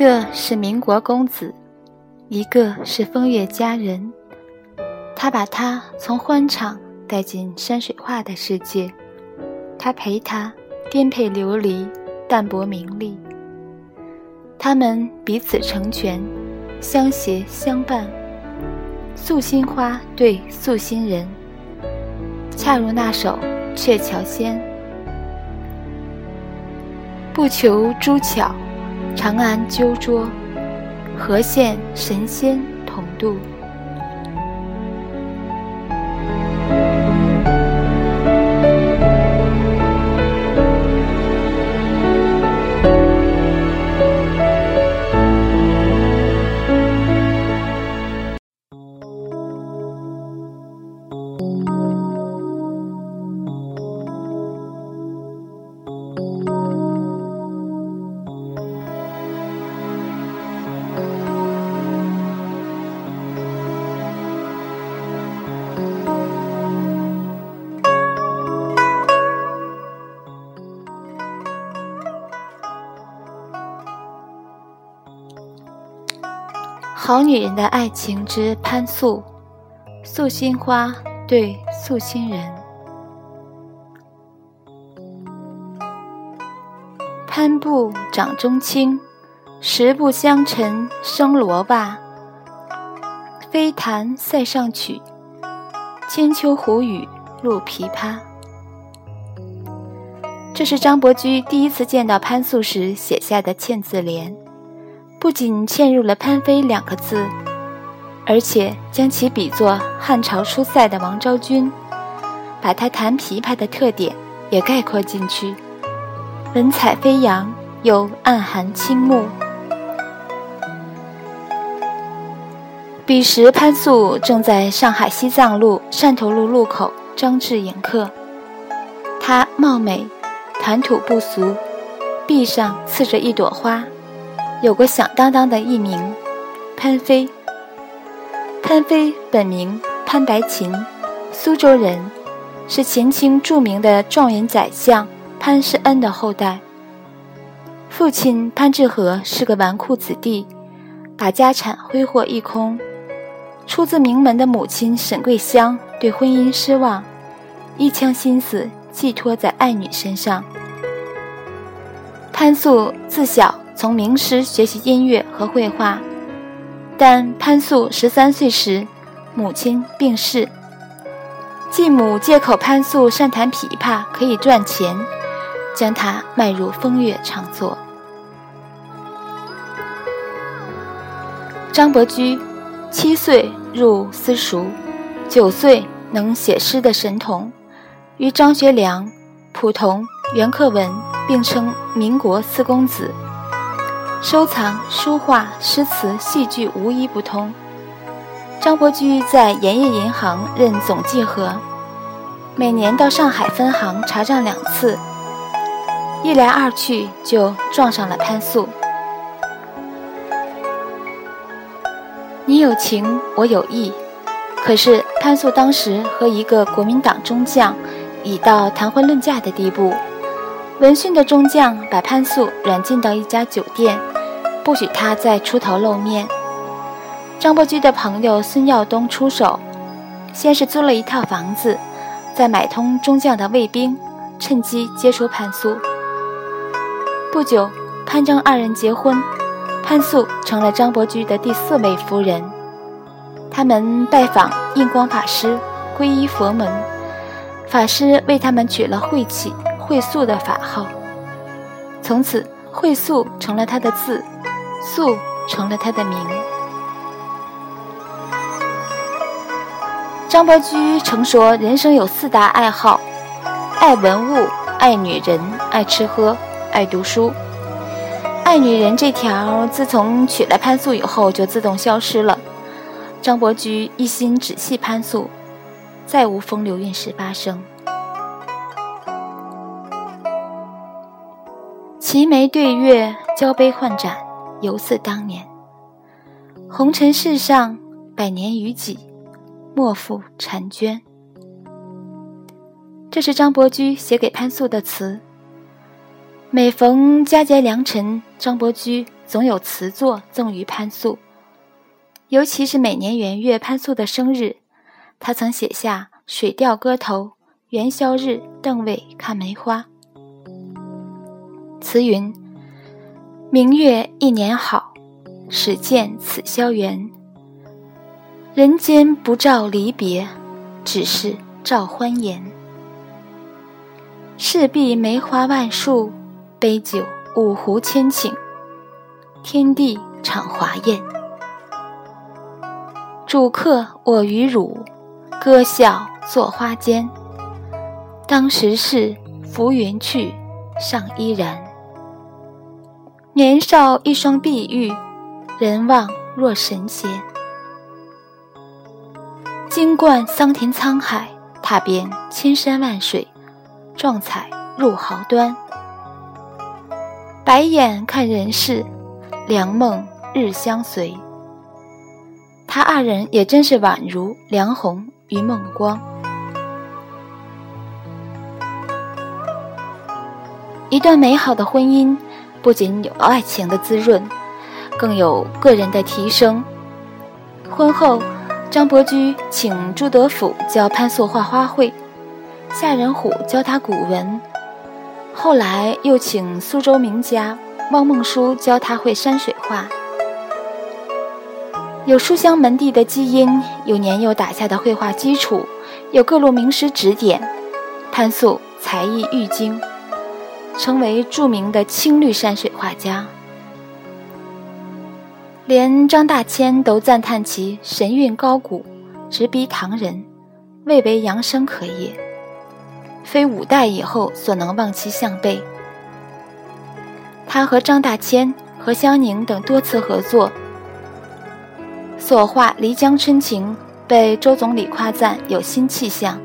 个是民国公子，一个是风月佳人。他把她从欢场带进山水画的世界，他陪她颠沛流离，淡泊名利。他们彼此成全，相携相伴。素心花对素心人，恰如那首《鹊桥仙》，不求诸巧。长安鸠拙，何羡神仙同渡？好女人的爱情之潘素，素心花对素心人。潘布掌中轻，十步相尘生罗袜。飞弹塞上曲，千秋胡语入琵琶。这是张伯驹第一次见到潘素时写下的嵌字联。不仅嵌入了“潘妃”两个字，而且将其比作汉朝出塞的王昭君，把她弹琵琶的特点也概括进去，文采飞扬又暗含倾慕。彼时潘素正在上海西藏路汕头路路口张志迎客，她貌美，谈吐不俗，臂上刺着一朵花。有个响当当的艺名，潘妃。潘妃本名潘白琴，苏州人，是前清著名的状元宰相潘世恩的后代。父亲潘志和是个纨绔子弟，把家产挥霍一空。出自名门的母亲沈桂香对婚姻失望，一腔心思寄托在爱女身上。潘素自小。从名师学习音乐和绘画，但潘素十三岁时，母亲病逝。继母借口潘素善弹琵琶可以赚钱，将她卖入风月场作。张伯驹，七岁入私塾，九岁能写诗的神童，与张学良、蒲桐、袁克文并称民国四公子。收藏书画、诗词、戏剧无一不通。张伯驹在盐业银行任总计核，每年到上海分行查账两次。一来二去，就撞上了潘素。你有情，我有意。可是潘素当时和一个国民党中将已到谈婚论嫁的地步。闻讯的中将把潘素软禁到一家酒店。不许他再出头露面。张伯驹的朋友孙耀东出手，先是租了一套房子，再买通中将的卫兵，趁机接触潘素。不久，潘张二人结婚，潘素成了张伯驹的第四位夫人。他们拜访印光法师，皈依佛门，法师为他们取了慧起、慧素的法号，从此慧素成了他的字。素成了他的名。张伯驹曾说：“人生有四大爱好，爱文物，爱女人，爱吃喝，爱读书。爱女人这条，自从娶了潘素以后就自动消失了。张伯驹一心只系潘素，再无风流韵事发生。齐眉对月，交杯换盏。”犹似当年，红尘世上，百年于己，莫负婵娟。这是张伯驹写给潘素的词。每逢佳节良辰，张伯驹总有词作赠予潘素。尤其是每年元月潘素的生日，他曾写下《水调歌头·元宵日邓尉看梅花》。词云：“明月一年好，始见此消圆。人间不照离别，只是照欢颜。势必梅花万树，杯酒五湖千顷，天地场华宴。”主客我与汝，歌笑作花间。当时事浮云去，尚依然。年少一双碧玉，人望若神仙。经贯桑田沧海，踏遍千山万水，壮彩入豪端。白眼看人世，良梦日相随。他二人也真是宛如梁红与孟光。一段美好的婚姻，不仅有爱情的滋润，更有个人的提升。婚后，张伯驹请朱德甫教潘素画花卉，夏仁虎教他古文，后来又请苏州名家汪孟舒教他绘山水画。有书香门第的基因，有年幼打下的绘画基础，有各路名师指点，潘素才艺愈精，成为著名的青绿山水画家。连张大千都赞叹其神韵高古，直逼唐人，未为扬声可也，非五代以后所能望其项背。他和张大千、何香凝等多次合作。所画《漓江春情》被周总理夸赞有新气象。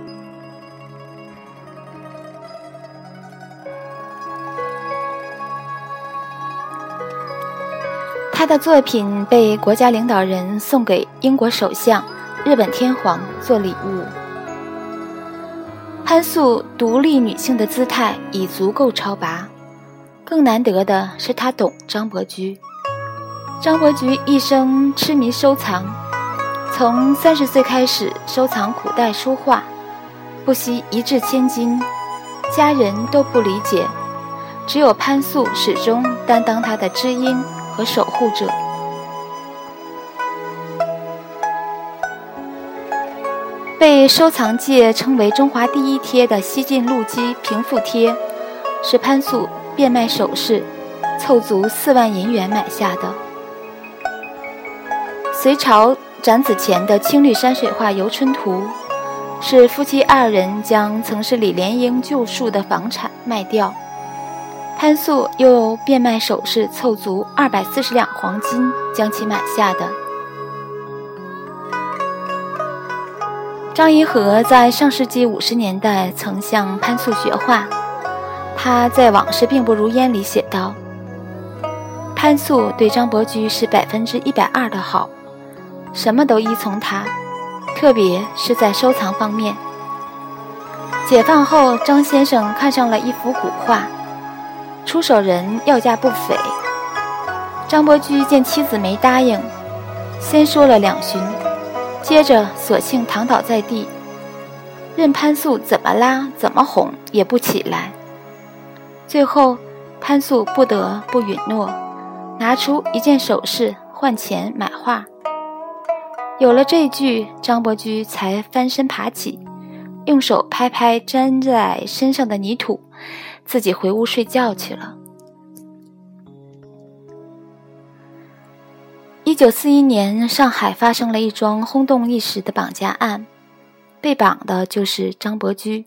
他的作品被国家领导人送给英国首相、日本天皇做礼物。潘素独立女性的姿态已足够超拔，更难得的是她懂张伯驹。张伯驹一生痴迷收藏，从三十岁开始收藏古代书画，不惜一掷千金，家人都不理解，只有潘素始终担当他的知音和守护者。被收藏界称为“中华第一贴”的西晋陆机平复贴，是潘素变卖首饰，凑足四万银元买下的。隋朝展子虔的青绿山水画《游春图》，是夫妻二人将曾是李莲英旧树的房产卖掉，潘素又变卖首饰凑足二百四十两黄金将其买下的。张颐和在上世纪五十年代曾向潘素学画，他在《往事并不如烟》里写道：“潘素对张伯驹是百分之一百二的好。”什么都依从他，特别是在收藏方面。解放后，张先生看上了一幅古画，出手人要价不菲。张伯驹见妻子没答应，先说了两旬，接着索性躺倒在地，任潘素怎么拉怎么哄也不起来。最后，潘素不得不允诺，拿出一件首饰换钱买画。有了这句，张伯驹才翻身爬起，用手拍拍粘在身上的泥土，自己回屋睡觉去了。一九四一年，上海发生了一桩轰动一时的绑架案，被绑的就是张伯驹，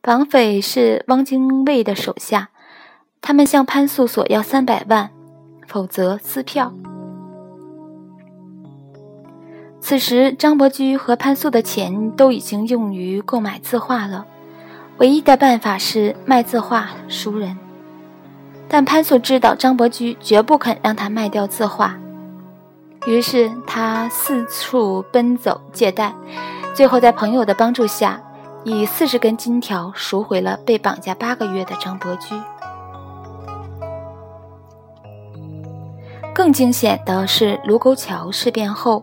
绑匪是汪精卫的手下，他们向潘素索要三百万，否则撕票。此时，张伯驹和潘素的钱都已经用于购买字画了，唯一的办法是卖字画赎人。但潘素知道张伯驹绝不肯让他卖掉字画，于是他四处奔走借贷，最后在朋友的帮助下，以四十根金条赎回了被绑架八个月的张伯驹。更惊险的是，卢沟桥事变后，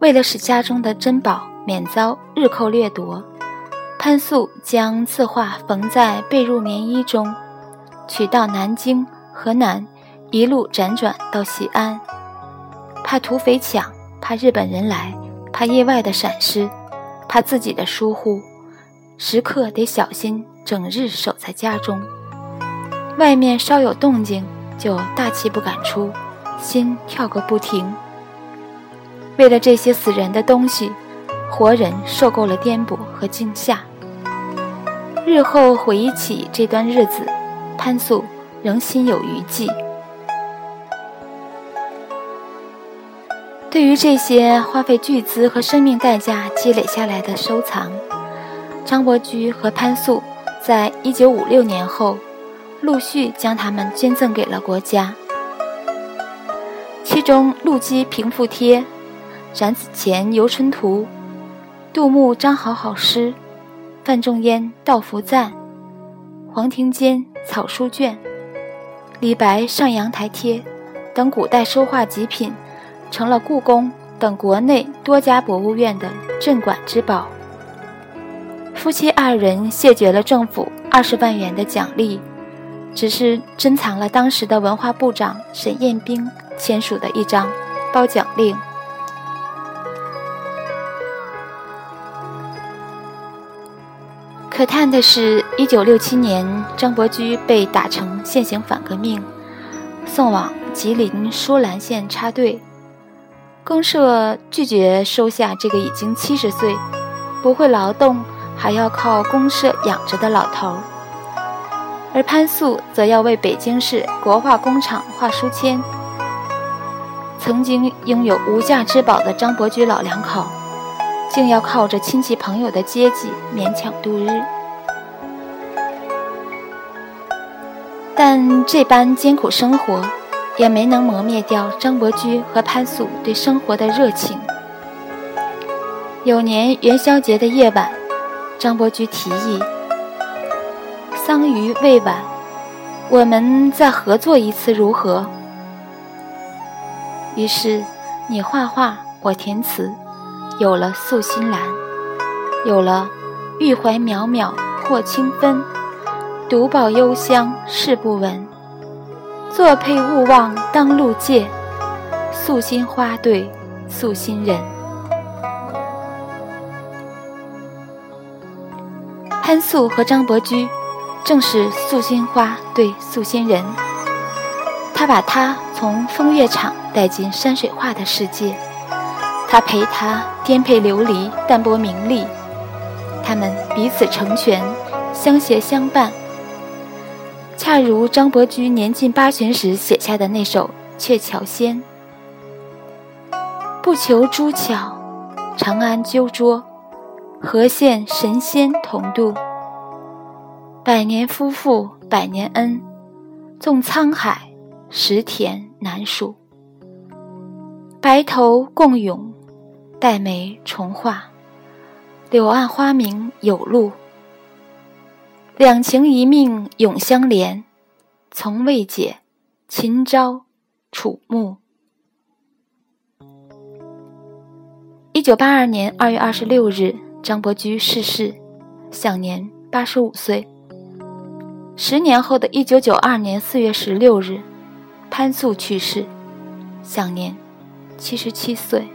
为了使家中的珍宝免遭日寇掠夺，潘素将字画缝在被褥棉衣中，取到南京、河南，一路辗转到西安，怕土匪抢，怕日本人来，怕意外的闪失，怕自己的疏忽，时刻得小心，整日守在家中，外面稍有动静，就大气不敢出。心跳个不停。为了这些死人的东西，活人受够了颠簸和惊吓。日后回忆起这段日子，潘素仍心有余悸。对于这些花费巨资和生命代价积累下来的收藏，张伯驹和潘素在一九五六年后，陆续将它们捐赠给了国家。其中，《陆机平复帖》《展子虔游春图》《杜牧张好好诗》《范仲淹道福赞》《黄庭坚草书卷》《李白上阳台帖》等古代书画极品，成了故宫等国内多家博物院的镇馆之宝。夫妻二人谢绝了政府二十万元的奖励，只是珍藏了当时的文化部长沈雁冰。签署的一张褒奖令。可叹的是，一九六七年，张伯驹被打成现行反革命，送往吉林舒兰县插队。公社拒绝收下这个已经七十岁、不会劳动，还要靠公社养着的老头儿，而潘素则要为北京市国画工厂画书签。曾经拥有无价之宝的张伯驹老两口，竟要靠着亲戚朋友的接济勉强度日。但这般艰苦生活，也没能磨灭掉张伯驹和潘素对生活的热情。有年元宵节的夜晚，张伯驹提议：“桑榆未晚，我们再合作一次如何？”于是，你画画，我填词，有了《素心兰》，有了“玉怀渺渺或清芬，独抱幽香事不闻。作配勿忘当路借，素心花对素心人。”潘素和张伯驹正是素心花对素心人，他把他从风月场。带进山水画的世界，他陪他颠沛流离，淡泊名利。他们彼此成全，相携相伴。恰如张伯驹年近八旬时写下的那首《鹊桥仙》：“不求诸巧，长安鸠拙，何羡神仙同度？百年夫妇百年恩，纵沧海石田难数。”白头共永，黛眉重画，柳暗花明有路。两情一命永相连，从未解，秦朝楚暮。一九八二年二月二十六日，张伯驹逝世，享年八十五岁。十年后的一九九二年四月十六日，潘素去世，享年。七十七岁。